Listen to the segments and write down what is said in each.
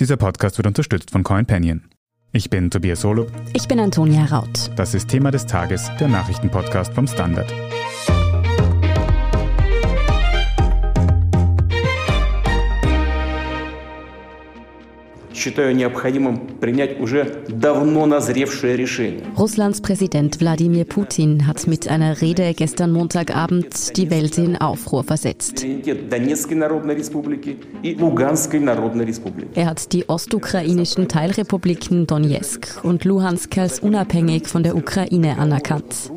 Dieser Podcast wird unterstützt von CoinPanion. Ich bin Tobias Holub. Ich bin Antonia Raut. Das ist Thema des Tages, der Nachrichtenpodcast vom Standard. считаю необходимым принять уже давно назревшее решение. Russlands Präsident Wladimir Putin hat mit einer Rede gestern Montagabend die Welt in Aufruhr versetzt. Er hat die ostukrainischen Teilrepubliken Donetsk und Luhansk als unabhängig von der Ukraine anerkannt.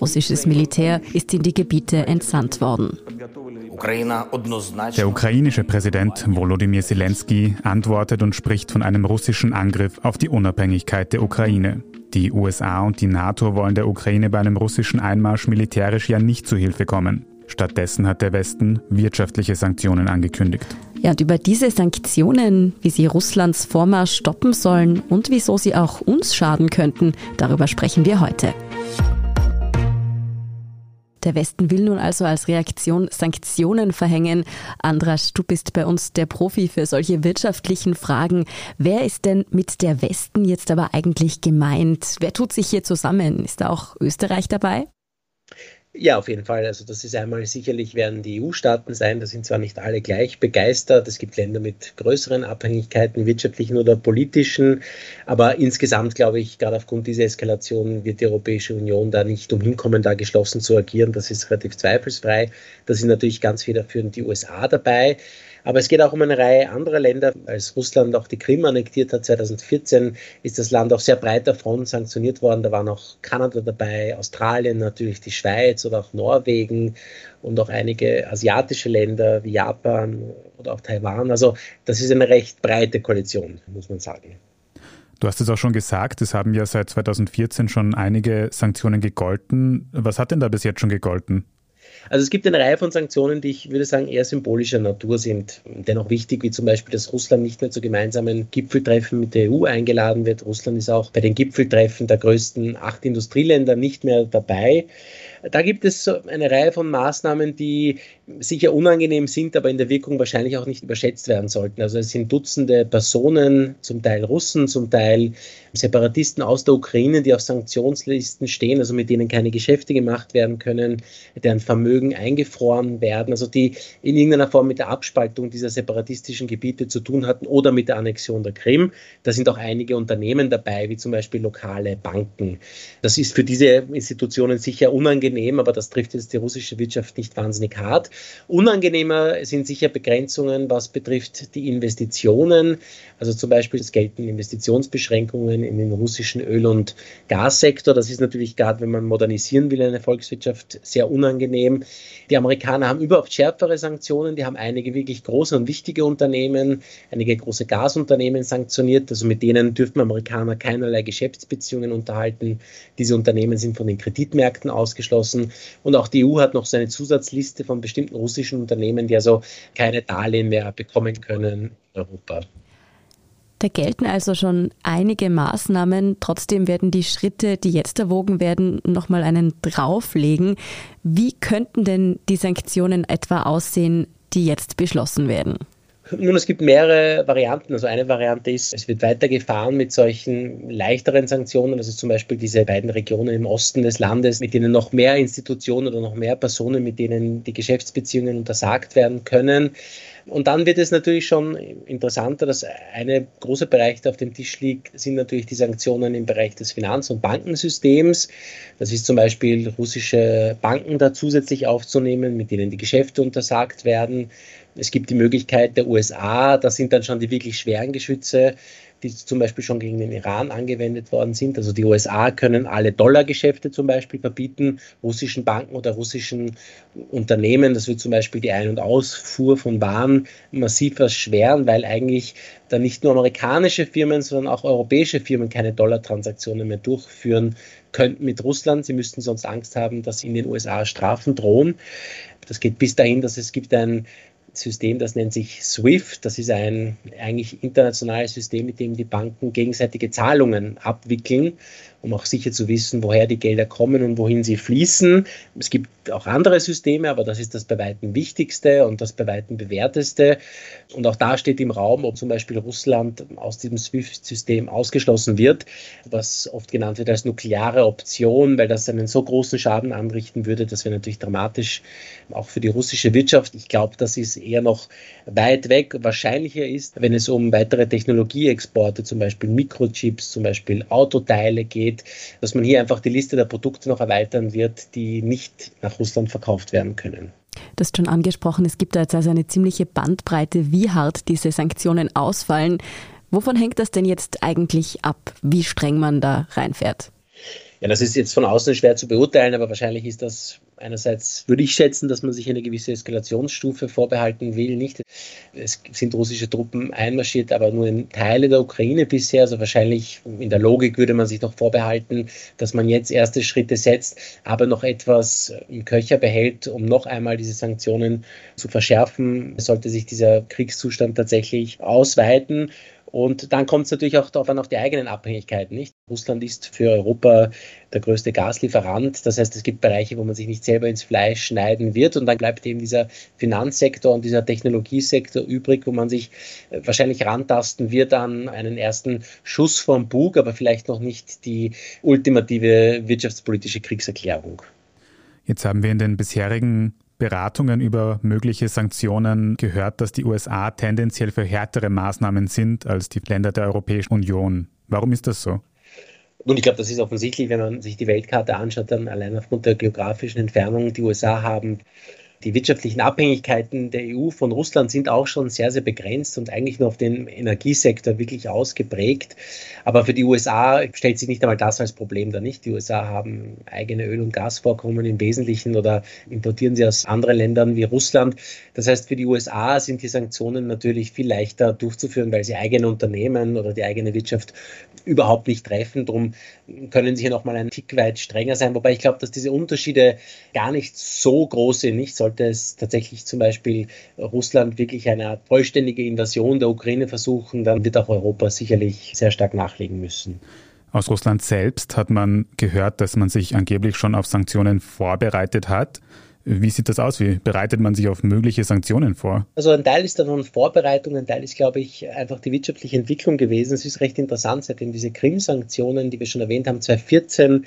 Russisches Militär ist in die Gebiete entsandt worden. Der ukrainische Präsident Volodymyr Zelensky antwortet und spricht von einem russischen Angriff auf die Unabhängigkeit der Ukraine. Die USA und die NATO wollen der Ukraine bei einem russischen Einmarsch militärisch ja nicht zu Hilfe kommen. Stattdessen hat der Westen wirtschaftliche Sanktionen angekündigt. Ja, und über diese Sanktionen, wie sie Russlands Vormarsch stoppen sollen und wieso sie auch uns schaden könnten, darüber sprechen wir heute. Der Westen will nun also als Reaktion Sanktionen verhängen. Andras, du bist bei uns der Profi für solche wirtschaftlichen Fragen. Wer ist denn mit der Westen jetzt aber eigentlich gemeint? Wer tut sich hier zusammen? Ist da auch Österreich dabei? Ja, auf jeden Fall. Also das ist einmal sicherlich werden die EU-Staaten sein. Da sind zwar nicht alle gleich begeistert. Es gibt Länder mit größeren Abhängigkeiten, wirtschaftlichen oder politischen. Aber insgesamt glaube ich, gerade aufgrund dieser Eskalation wird die Europäische Union da nicht umhin kommen, da geschlossen zu agieren. Das ist relativ zweifelsfrei. Da sind natürlich ganz federführend die USA dabei. Aber es geht auch um eine Reihe anderer Länder. Als Russland auch die Krim annektiert hat 2014, ist das Land auch sehr breit davon sanktioniert worden. Da waren auch Kanada dabei, Australien, natürlich die Schweiz oder auch Norwegen und auch einige asiatische Länder wie Japan oder auch Taiwan. Also das ist eine recht breite Koalition, muss man sagen. Du hast es auch schon gesagt, es haben ja seit 2014 schon einige Sanktionen gegolten. Was hat denn da bis jetzt schon gegolten? Also es gibt eine Reihe von Sanktionen, die ich würde sagen eher symbolischer Natur sind, dennoch wichtig, wie zum Beispiel, dass Russland nicht mehr zu gemeinsamen Gipfeltreffen mit der EU eingeladen wird. Russland ist auch bei den Gipfeltreffen der größten acht Industrieländer nicht mehr dabei. Da gibt es eine Reihe von Maßnahmen, die sicher unangenehm sind, aber in der Wirkung wahrscheinlich auch nicht überschätzt werden sollten. Also es sind Dutzende Personen, zum Teil Russen, zum Teil Separatisten aus der Ukraine, die auf Sanktionslisten stehen, also mit denen keine Geschäfte gemacht werden können, deren Vermögen eingefroren werden, also die in irgendeiner Form mit der Abspaltung dieser separatistischen Gebiete zu tun hatten oder mit der Annexion der Krim. Da sind auch einige Unternehmen dabei, wie zum Beispiel lokale Banken. Das ist für diese Institutionen sicher unangenehm, aber das trifft jetzt die russische Wirtschaft nicht wahnsinnig hart. Unangenehmer sind sicher Begrenzungen, was betrifft die Investitionen. Also zum Beispiel es gelten Investitionsbeschränkungen in den russischen Öl- und Gassektor. Das ist natürlich gerade, wenn man modernisieren will, eine Volkswirtschaft sehr unangenehm. Die Amerikaner haben überhaupt schärfere Sanktionen. Die haben einige wirklich große und wichtige Unternehmen, einige große Gasunternehmen sanktioniert. Also mit denen dürfen Amerikaner keinerlei Geschäftsbeziehungen unterhalten. Diese Unternehmen sind von den Kreditmärkten ausgeschlossen. Und auch die EU hat noch so eine Zusatzliste von bestimmten russischen Unternehmen, die also keine Darlehen mehr bekommen können in Europa. Da gelten also schon einige Maßnahmen. Trotzdem werden die Schritte, die jetzt erwogen werden, nochmal einen drauflegen. Wie könnten denn die Sanktionen etwa aussehen, die jetzt beschlossen werden? Nun, es gibt mehrere Varianten. Also eine Variante ist, es wird weitergefahren mit solchen leichteren Sanktionen. Also zum Beispiel diese beiden Regionen im Osten des Landes, mit denen noch mehr Institutionen oder noch mehr Personen, mit denen die Geschäftsbeziehungen untersagt werden können. Und dann wird es natürlich schon interessanter, dass eine große Bereich, der auf dem Tisch liegt, sind natürlich die Sanktionen im Bereich des Finanz- und Bankensystems. Das ist zum Beispiel russische Banken da zusätzlich aufzunehmen, mit denen die Geschäfte untersagt werden. Es gibt die Möglichkeit der USA, das sind dann schon die wirklich schweren Geschütze, die zum Beispiel schon gegen den Iran angewendet worden sind. Also die USA können alle Dollargeschäfte zum Beispiel verbieten, russischen Banken oder russischen Unternehmen. Das wird zum Beispiel die Ein- und Ausfuhr von Waren massiv erschweren, weil eigentlich dann nicht nur amerikanische Firmen, sondern auch europäische Firmen keine Dollartransaktionen mehr durchführen könnten mit Russland. Sie müssten sonst Angst haben, dass in den USA Strafen drohen. Das geht bis dahin, dass es gibt ein System, das nennt sich SWIFT. Das ist ein eigentlich internationales System, mit dem die Banken gegenseitige Zahlungen abwickeln. Um auch sicher zu wissen, woher die Gelder kommen und wohin sie fließen. Es gibt auch andere Systeme, aber das ist das bei weitem wichtigste und das bei weitem bewährteste. Und auch da steht im Raum, ob zum Beispiel Russland aus diesem SWIFT-System ausgeschlossen wird, was oft genannt wird als nukleare Option, weil das einen so großen Schaden anrichten würde. Das wäre natürlich dramatisch, auch für die russische Wirtschaft. Ich glaube, das ist eher noch weit weg. Wahrscheinlicher ist, wenn es um weitere Technologieexporte, zum Beispiel Mikrochips, zum Beispiel Autoteile geht, dass man hier einfach die Liste der Produkte noch erweitern wird, die nicht nach Russland verkauft werden können. Das ist schon angesprochen, es gibt da jetzt also eine ziemliche Bandbreite, wie hart diese Sanktionen ausfallen. Wovon hängt das denn jetzt eigentlich ab, wie streng man da reinfährt? Ja, das ist jetzt von außen schwer zu beurteilen, aber wahrscheinlich ist das einerseits, würde ich schätzen, dass man sich eine gewisse Eskalationsstufe vorbehalten will. Nicht, es sind russische Truppen einmarschiert, aber nur in Teile der Ukraine bisher. Also wahrscheinlich in der Logik würde man sich noch vorbehalten, dass man jetzt erste Schritte setzt, aber noch etwas im Köcher behält, um noch einmal diese Sanktionen zu verschärfen. Sollte sich dieser Kriegszustand tatsächlich ausweiten und dann kommt es natürlich auch darauf an, auf die eigenen Abhängigkeiten. Nicht? Russland ist für Europa der größte Gaslieferant. Das heißt, es gibt Bereiche, wo man sich nicht selber ins Fleisch schneiden wird. Und dann bleibt eben dieser Finanzsektor und dieser Technologiesektor übrig, wo man sich äh, wahrscheinlich rantasten wird an einen ersten Schuss vom Bug, aber vielleicht noch nicht die ultimative wirtschaftspolitische Kriegserklärung. Jetzt haben wir in den bisherigen Beratungen über mögliche Sanktionen gehört, dass die USA tendenziell für härtere Maßnahmen sind als die Länder der Europäischen Union. Warum ist das so? Nun, ich glaube, das ist offensichtlich, wenn man sich die Weltkarte anschaut, dann allein aufgrund der geografischen Entfernung. Die USA haben die wirtschaftlichen Abhängigkeiten der EU von Russland sind auch schon sehr, sehr begrenzt und eigentlich nur auf den Energiesektor wirklich ausgeprägt. Aber für die USA stellt sich nicht einmal das als Problem da nicht. Die USA haben eigene Öl- und Gasvorkommen im Wesentlichen oder importieren sie aus anderen Ländern wie Russland. Das heißt, für die USA sind die Sanktionen natürlich viel leichter durchzuführen, weil sie eigene Unternehmen oder die eigene Wirtschaft überhaupt nicht treffen. Darum können sie hier nochmal ein Tick weit strenger sein. Wobei ich glaube, dass diese Unterschiede gar nicht so groß sind. Nicht sollte es tatsächlich zum Beispiel Russland wirklich eine vollständige Invasion der Ukraine versuchen, dann wird auch Europa sicherlich sehr stark nachlegen müssen. Aus Russland selbst hat man gehört, dass man sich angeblich schon auf Sanktionen vorbereitet hat. Wie sieht das aus? Wie bereitet man sich auf mögliche Sanktionen vor? Also ein Teil ist davon Vorbereitung, ein Teil ist, glaube ich, einfach die wirtschaftliche Entwicklung gewesen. Es ist recht interessant, seitdem diese Krim-Sanktionen, die wir schon erwähnt haben, 2014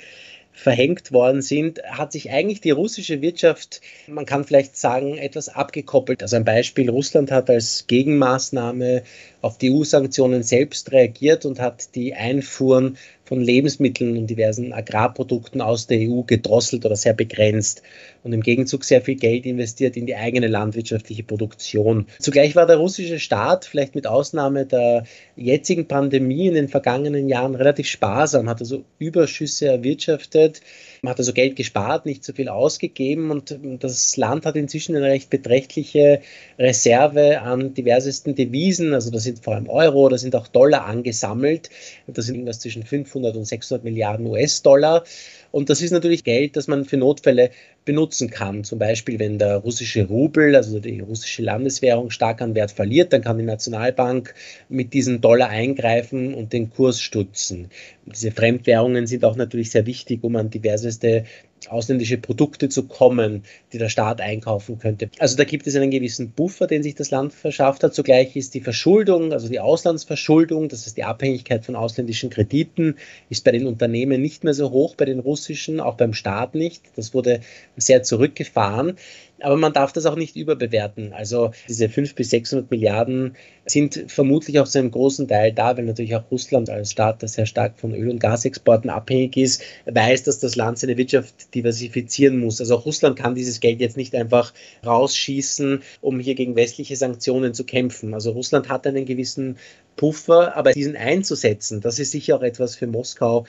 verhängt worden sind, hat sich eigentlich die russische Wirtschaft, man kann vielleicht sagen, etwas abgekoppelt. Also ein Beispiel, Russland hat als Gegenmaßnahme auf die EU-Sanktionen selbst reagiert und hat die Einfuhren von Lebensmitteln und diversen Agrarprodukten aus der EU gedrosselt oder sehr begrenzt und im Gegenzug sehr viel Geld investiert in die eigene landwirtschaftliche Produktion. Zugleich war der russische Staat, vielleicht mit Ausnahme der jetzigen Pandemie in den vergangenen Jahren, relativ sparsam, hat also Überschüsse erwirtschaftet, hat also Geld gespart, nicht so viel ausgegeben und das Land hat inzwischen eine recht beträchtliche Reserve an diversesten Devisen, also da sind vor allem Euro, da sind auch Dollar angesammelt. Das sind irgendwas zwischen 500 und 600 Milliarden US-Dollar. Und das ist natürlich Geld, das man für Notfälle benutzen kann. Zum Beispiel, wenn der russische Rubel, also die russische Landeswährung, stark an Wert verliert, dann kann die Nationalbank mit diesem Dollar eingreifen und den Kurs stützen. Diese Fremdwährungen sind auch natürlich sehr wichtig, um an diverseste ausländische Produkte zu kommen, die der Staat einkaufen könnte. Also da gibt es einen gewissen Buffer, den sich das Land verschafft hat. Zugleich ist die Verschuldung, also die Auslandsverschuldung, das heißt die Abhängigkeit von ausländischen Krediten, ist bei den Unternehmen nicht mehr so hoch, bei den russischen, auch beim Staat nicht. Das wurde sehr zurückgefahren. Aber man darf das auch nicht überbewerten. Also diese 500 bis 600 Milliarden sind vermutlich auch zu einem großen Teil da, weil natürlich auch Russland als Staat, das sehr stark von Öl- und Gasexporten abhängig ist, weiß, dass das Land seine Wirtschaft diversifizieren muss. Also auch Russland kann dieses Geld jetzt nicht einfach rausschießen, um hier gegen westliche Sanktionen zu kämpfen. Also Russland hat einen gewissen Puffer, aber diesen einzusetzen, das ist sicher auch etwas für Moskau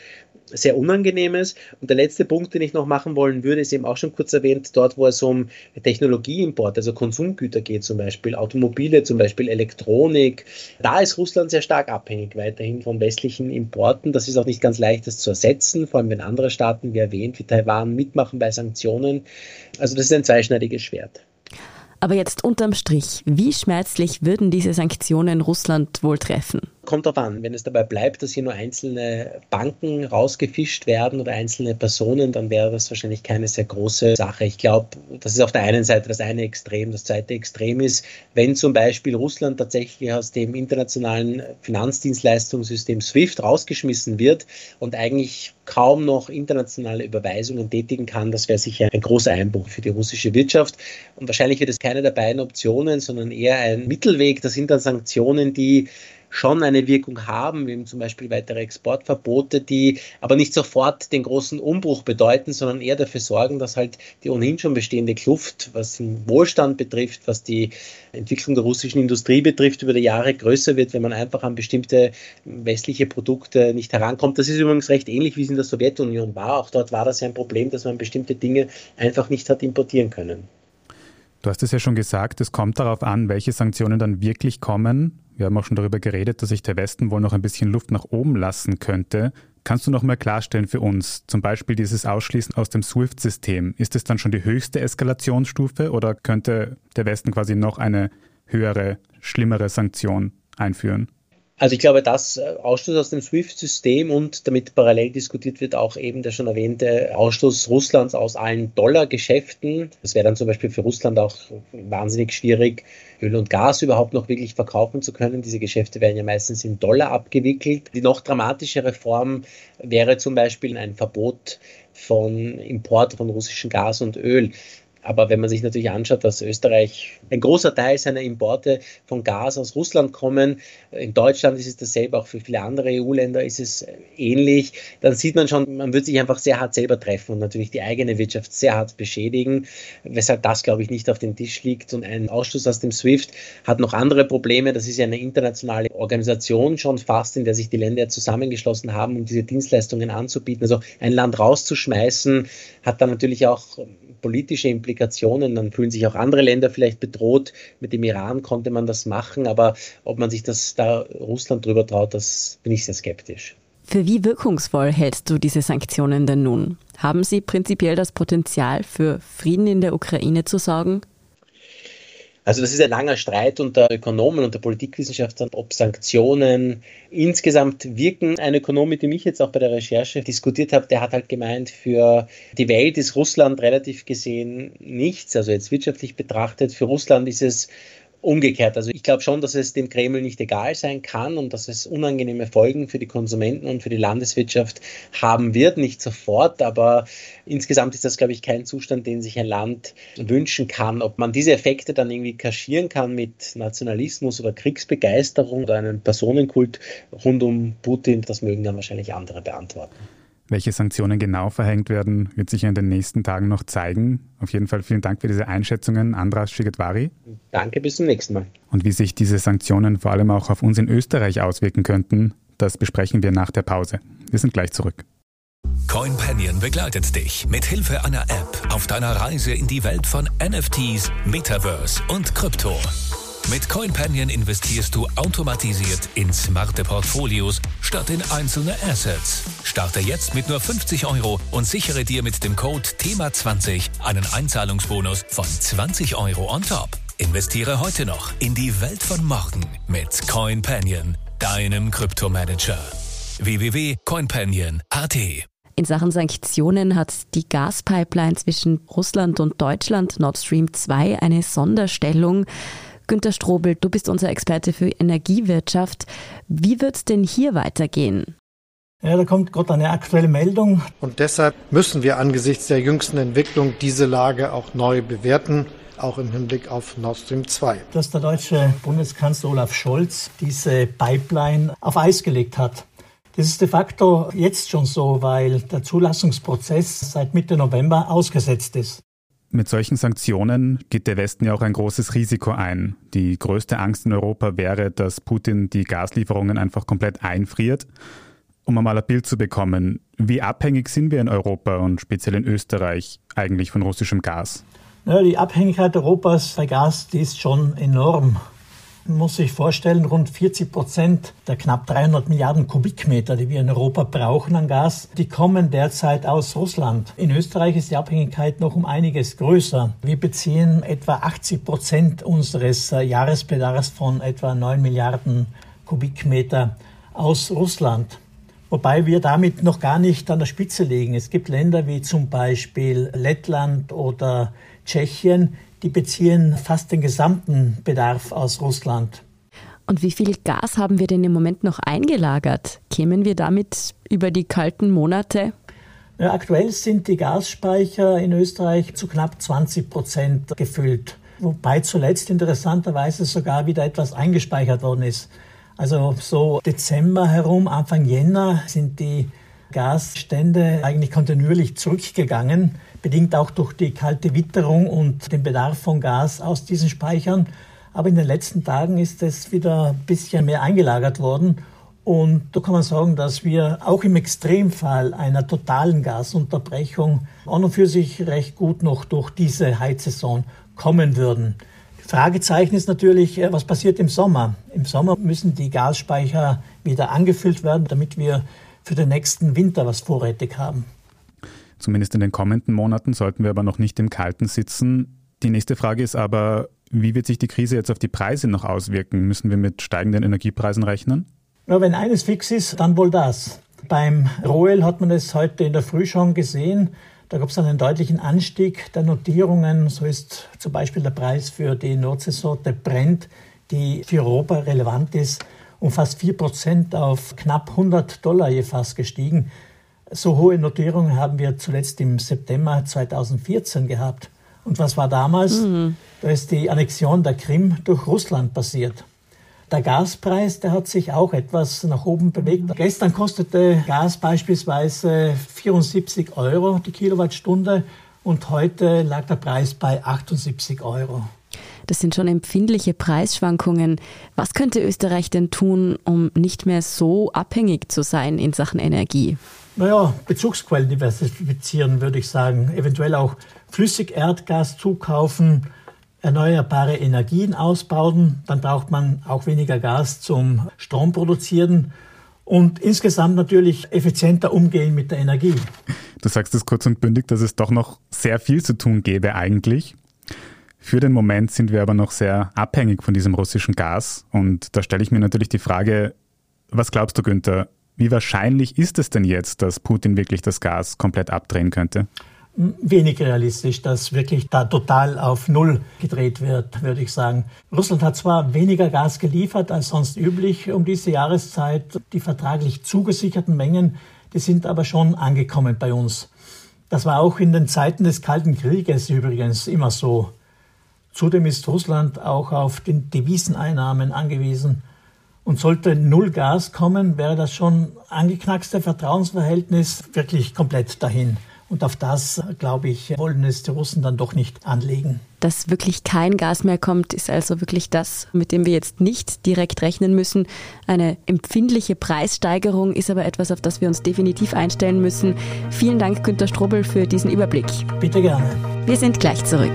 sehr Unangenehmes. Und der letzte Punkt, den ich noch machen wollen würde, ist eben auch schon kurz erwähnt, dort, wo es um Technologieimport, also Konsumgüter geht zum Beispiel, Automobile zum Beispiel, Elektronik, da ist Russland sehr stark abhängig weiterhin von westlichen Importen. Das ist auch nicht ganz leicht, das zu ersetzen, vor allem wenn andere Staaten, wie erwähnt, wie Taiwan mitmachen bei Sanktionen. Also das ist ein zweischneidiges Schwert. Aber jetzt unterm Strich, wie schmerzlich würden diese Sanktionen Russland wohl treffen? Kommt darauf an, wenn es dabei bleibt, dass hier nur einzelne Banken rausgefischt werden oder einzelne Personen, dann wäre das wahrscheinlich keine sehr große Sache. Ich glaube, das ist auf der einen Seite das eine Extrem. Das zweite Extrem ist, wenn zum Beispiel Russland tatsächlich aus dem internationalen Finanzdienstleistungssystem SWIFT rausgeschmissen wird und eigentlich kaum noch internationale Überweisungen tätigen kann, das wäre sicher ein großer Einbruch für die russische Wirtschaft. Und wahrscheinlich wird es keine der beiden Optionen, sondern eher ein Mittelweg. Das sind dann Sanktionen, die schon eine Wirkung haben, wie zum Beispiel weitere Exportverbote, die aber nicht sofort den großen Umbruch bedeuten, sondern eher dafür sorgen, dass halt die ohnehin schon bestehende Kluft, was den Wohlstand betrifft, was die Entwicklung der russischen Industrie betrifft, über die Jahre größer wird, wenn man einfach an bestimmte westliche Produkte nicht herankommt. Das ist übrigens recht ähnlich, wie es in der Sowjetunion war. Auch dort war das ja ein Problem, dass man bestimmte Dinge einfach nicht hat importieren können. Du hast es ja schon gesagt, es kommt darauf an, welche Sanktionen dann wirklich kommen. Wir haben auch schon darüber geredet, dass sich der Westen wohl noch ein bisschen Luft nach oben lassen könnte. Kannst du noch mal klarstellen für uns, zum Beispiel dieses Ausschließen aus dem SWIFT-System, ist es dann schon die höchste Eskalationsstufe oder könnte der Westen quasi noch eine höhere, schlimmere Sanktion einführen? Also ich glaube, dass äh, Ausschluss aus dem SWIFT-System und damit parallel diskutiert wird auch eben der schon erwähnte Ausschluss Russlands aus allen Dollargeschäften. Das wäre dann zum Beispiel für Russland auch wahnsinnig schwierig, Öl und Gas überhaupt noch wirklich verkaufen zu können. Diese Geschäfte werden ja meistens in Dollar abgewickelt. Die noch dramatischere Form wäre zum Beispiel ein Verbot von Import von russischem Gas und Öl. Aber wenn man sich natürlich anschaut, dass Österreich ein großer Teil seiner Importe von Gas aus Russland kommen, in Deutschland ist es dasselbe, auch für viele andere EU-Länder ist es ähnlich, dann sieht man schon, man wird sich einfach sehr hart selber treffen und natürlich die eigene Wirtschaft sehr hart beschädigen, weshalb das, glaube ich, nicht auf dem Tisch liegt. Und ein Ausschluss aus dem SWIFT hat noch andere Probleme. Das ist ja eine internationale Organisation schon fast, in der sich die Länder zusammengeschlossen haben, um diese Dienstleistungen anzubieten. Also ein Land rauszuschmeißen, hat dann natürlich auch politische Implikationen. Dann fühlen sich auch andere Länder vielleicht bedroht. Mit dem Iran konnte man das machen, aber ob man sich das da Russland drüber traut, das bin ich sehr skeptisch. Für wie wirkungsvoll hältst du diese Sanktionen denn nun? Haben sie prinzipiell das Potenzial, für Frieden in der Ukraine zu sorgen? Also das ist ein langer Streit unter Ökonomen und der Politikwissenschaftlern, ob Sanktionen insgesamt wirken. Ein Ökonom, mit dem ich jetzt auch bei der Recherche diskutiert habe, der hat halt gemeint, für die Welt ist Russland relativ gesehen nichts, also jetzt wirtschaftlich betrachtet. Für Russland ist es umgekehrt. Also ich glaube schon, dass es dem Kreml nicht egal sein kann und dass es unangenehme Folgen für die Konsumenten und für die Landeswirtschaft haben wird. Nicht sofort, aber insgesamt ist das, glaube ich, kein Zustand, den sich ein Land wünschen kann. Ob man diese Effekte dann irgendwie kaschieren kann mit Nationalismus oder Kriegsbegeisterung oder einem Personenkult rund um Putin, das mögen dann wahrscheinlich andere beantworten. Welche Sanktionen genau verhängt werden, wird sich in den nächsten Tagen noch zeigen. Auf jeden Fall vielen Dank für diese Einschätzungen, Andras Shigetwari. Danke, bis zum nächsten Mal. Und wie sich diese Sanktionen vor allem auch auf uns in Österreich auswirken könnten, das besprechen wir nach der Pause. Wir sind gleich zurück. CoinPanion begleitet dich mit Hilfe einer App auf deiner Reise in die Welt von NFTs, Metaverse und Krypto. Mit CoinPanion investierst du automatisiert in smarte Portfolios statt in einzelne Assets. Starte jetzt mit nur 50 Euro und sichere dir mit dem Code THEMA20 einen Einzahlungsbonus von 20 Euro on top. Investiere heute noch in die Welt von morgen mit CoinPanion, deinem Kryptomanager. www.coinpanion.at in Sachen Sanktionen hat die Gaspipeline zwischen Russland und Deutschland Nord Stream 2 eine Sonderstellung. Günter Strobel, du bist unser Experte für Energiewirtschaft. Wie wird es denn hier weitergehen? Ja, da kommt gerade eine aktuelle Meldung. Und deshalb müssen wir angesichts der jüngsten Entwicklung diese Lage auch neu bewerten, auch im Hinblick auf Nord Stream 2. Dass der deutsche Bundeskanzler Olaf Scholz diese Pipeline auf Eis gelegt hat. Das ist de facto jetzt schon so, weil der Zulassungsprozess seit Mitte November ausgesetzt ist. Mit solchen Sanktionen geht der Westen ja auch ein großes Risiko ein. Die größte Angst in Europa wäre, dass Putin die Gaslieferungen einfach komplett einfriert. Um einmal ein Bild zu bekommen, wie abhängig sind wir in Europa und speziell in Österreich eigentlich von russischem Gas? Ja, die Abhängigkeit Europas bei Gas, die ist schon enorm muss sich vorstellen, rund 40 Prozent der knapp 300 Milliarden Kubikmeter, die wir in Europa brauchen an Gas, die kommen derzeit aus Russland. In Österreich ist die Abhängigkeit noch um einiges größer. Wir beziehen etwa 80 Prozent unseres äh, Jahresbedarfs von etwa 9 Milliarden Kubikmeter aus Russland. Wobei wir damit noch gar nicht an der Spitze liegen. Es gibt Länder wie zum Beispiel Lettland oder Tschechien, die beziehen fast den gesamten Bedarf aus Russland. Und wie viel Gas haben wir denn im Moment noch eingelagert? Kämen wir damit über die kalten Monate? Ja, aktuell sind die Gasspeicher in Österreich zu knapp 20 Prozent gefüllt. Wobei zuletzt interessanterweise sogar wieder etwas eingespeichert worden ist. Also so Dezember herum, Anfang Jänner sind die Gasstände eigentlich kontinuierlich zurückgegangen, bedingt auch durch die kalte Witterung und den Bedarf von Gas aus diesen Speichern. Aber in den letzten Tagen ist es wieder ein bisschen mehr eingelagert worden. Und da kann man sagen, dass wir auch im Extremfall einer totalen Gasunterbrechung an und für sich recht gut noch durch diese Heizsaison kommen würden. Fragezeichen ist natürlich, äh, was passiert im Sommer? Im Sommer müssen die Gasspeicher wieder angefüllt werden, damit wir für den nächsten Winter was vorrätig haben. Zumindest in den kommenden Monaten sollten wir aber noch nicht im Kalten sitzen. Die nächste Frage ist aber, wie wird sich die Krise jetzt auf die Preise noch auswirken? Müssen wir mit steigenden Energiepreisen rechnen? Ja, wenn eines fix ist, dann wohl das. Beim Rohöl hat man es heute in der Früh schon gesehen. Da gab es einen deutlichen Anstieg der Notierungen. So ist zum Beispiel der Preis für die Nordseesorte Brent, die für Europa relevant ist, um fast 4 Prozent auf knapp 100 Dollar je Fass gestiegen. So hohe Notierungen haben wir zuletzt im September 2014 gehabt. Und was war damals? Mhm. Da ist die Annexion der Krim durch Russland passiert. Der Gaspreis, der hat sich auch etwas nach oben bewegt. Gestern kostete Gas beispielsweise 74 Euro die Kilowattstunde und heute lag der Preis bei 78 Euro. Das sind schon empfindliche Preisschwankungen. Was könnte Österreich denn tun, um nicht mehr so abhängig zu sein in Sachen Energie? Naja, Bezugsquellen diversifizieren, würde ich sagen. Eventuell auch Flüssigerdgas zukaufen, erneuerbare Energien ausbauen, dann braucht man auch weniger Gas zum Strom produzieren und insgesamt natürlich effizienter umgehen mit der Energie. Du sagst es kurz und bündig, dass es doch noch sehr viel zu tun gäbe eigentlich. Für den Moment sind wir aber noch sehr abhängig von diesem russischen Gas. Und da stelle ich mir natürlich die Frage, was glaubst du, Günther, wie wahrscheinlich ist es denn jetzt, dass Putin wirklich das Gas komplett abdrehen könnte? wenig realistisch, dass wirklich da total auf Null gedreht wird, würde ich sagen. Russland hat zwar weniger Gas geliefert als sonst üblich um diese Jahreszeit. Die vertraglich zugesicherten Mengen, die sind aber schon angekommen bei uns. Das war auch in den Zeiten des Kalten Krieges übrigens immer so. Zudem ist Russland auch auf den Deviseneinnahmen angewiesen. Und sollte null Gas kommen, wäre das schon angeknackste Vertrauensverhältnis wirklich komplett dahin. Und auf das, glaube ich, wollen es die Russen dann doch nicht anlegen. Dass wirklich kein Gas mehr kommt, ist also wirklich das, mit dem wir jetzt nicht direkt rechnen müssen. Eine empfindliche Preissteigerung ist aber etwas, auf das wir uns definitiv einstellen müssen. Vielen Dank, Günter Strobel, für diesen Überblick. Bitte gerne. Wir sind gleich zurück.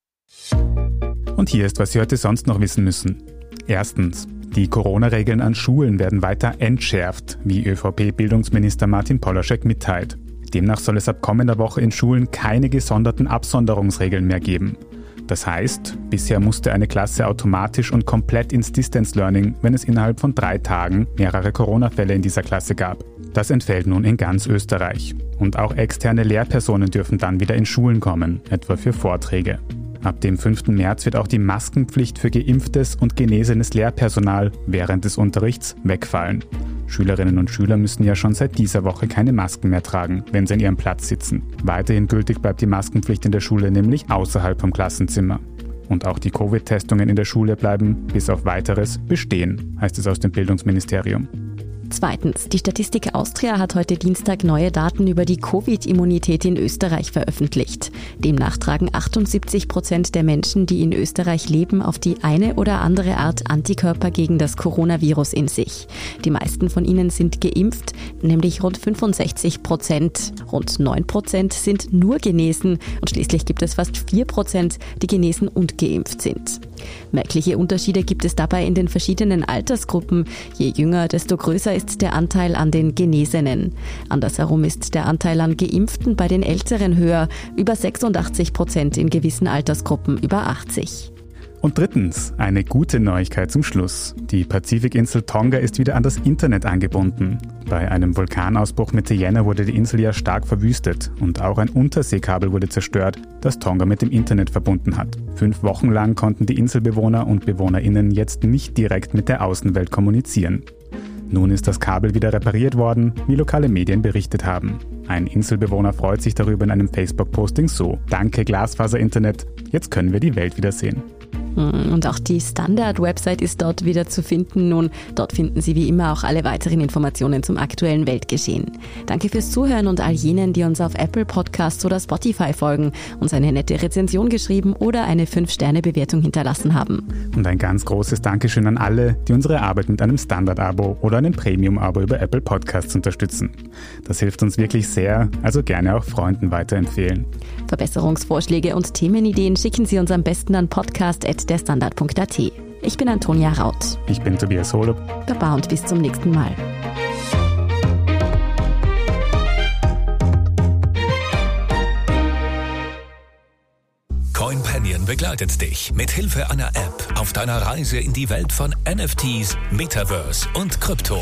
Und hier ist, was Sie heute sonst noch wissen müssen. Erstens. Die Corona-Regeln an Schulen werden weiter entschärft, wie ÖVP-Bildungsminister Martin Polaschek mitteilt. Demnach soll es ab kommender Woche in Schulen keine gesonderten Absonderungsregeln mehr geben. Das heißt, bisher musste eine Klasse automatisch und komplett ins Distance Learning, wenn es innerhalb von drei Tagen mehrere Corona-Fälle in dieser Klasse gab. Das entfällt nun in ganz Österreich. Und auch externe Lehrpersonen dürfen dann wieder in Schulen kommen, etwa für Vorträge. Ab dem 5. März wird auch die Maskenpflicht für geimpftes und genesenes Lehrpersonal während des Unterrichts wegfallen. Schülerinnen und Schüler müssen ja schon seit dieser Woche keine Masken mehr tragen, wenn sie an ihrem Platz sitzen. Weiterhin gültig bleibt die Maskenpflicht in der Schule nämlich außerhalb vom Klassenzimmer. Und auch die Covid-Testungen in der Schule bleiben bis auf weiteres bestehen, heißt es aus dem Bildungsministerium. Zweitens, die Statistik Austria hat heute Dienstag neue Daten über die Covid-Immunität in Österreich veröffentlicht. Demnach tragen 78 Prozent der Menschen, die in Österreich leben, auf die eine oder andere Art Antikörper gegen das Coronavirus in sich. Die meisten von ihnen sind geimpft, nämlich rund 65 Prozent. Rund 9 Prozent sind nur genesen und schließlich gibt es fast 4 Prozent, die genesen und geimpft sind. Merkliche Unterschiede gibt es dabei in den verschiedenen Altersgruppen. Je jünger, desto größer ist der Anteil an den Genesenen. Andersherum ist der Anteil an Geimpften bei den Älteren höher, über 86 Prozent in gewissen Altersgruppen über 80. Und drittens, eine gute Neuigkeit zum Schluss. Die Pazifikinsel Tonga ist wieder an das Internet angebunden. Bei einem Vulkanausbruch Mitte Jänner wurde die Insel ja stark verwüstet und auch ein Unterseekabel wurde zerstört, das Tonga mit dem Internet verbunden hat. Fünf Wochen lang konnten die Inselbewohner und Bewohnerinnen jetzt nicht direkt mit der Außenwelt kommunizieren. Nun ist das Kabel wieder repariert worden, wie lokale Medien berichtet haben. Ein Inselbewohner freut sich darüber in einem Facebook-Posting so: Danke Glasfaser-Internet, jetzt können wir die Welt wiedersehen. Hm, und auch die Standard-Website ist dort wieder zu finden. Nun, dort finden Sie wie immer auch alle weiteren Informationen zum aktuellen Weltgeschehen. Danke fürs Zuhören und all jenen, die uns auf Apple Podcasts oder Spotify folgen, uns eine nette Rezension geschrieben oder eine 5-Sterne-Bewertung hinterlassen haben. Und ein ganz großes Dankeschön an alle, die unsere Arbeit mit einem Standard-Abo oder einem Premium-Abo über Apple Podcasts unterstützen. Das hilft uns wirklich sehr, also gerne auch Freunden weiterempfehlen. Verbesserungsvorschläge und Themenideen schicken Sie uns am besten an podcast.derstandard.at. Ich bin Antonia Raut. Ich bin Tobias Holub. Baba und bis zum nächsten Mal. CoinPanion begleitet dich mit Hilfe einer App auf deiner Reise in die Welt von NFTs, Metaverse und Krypto.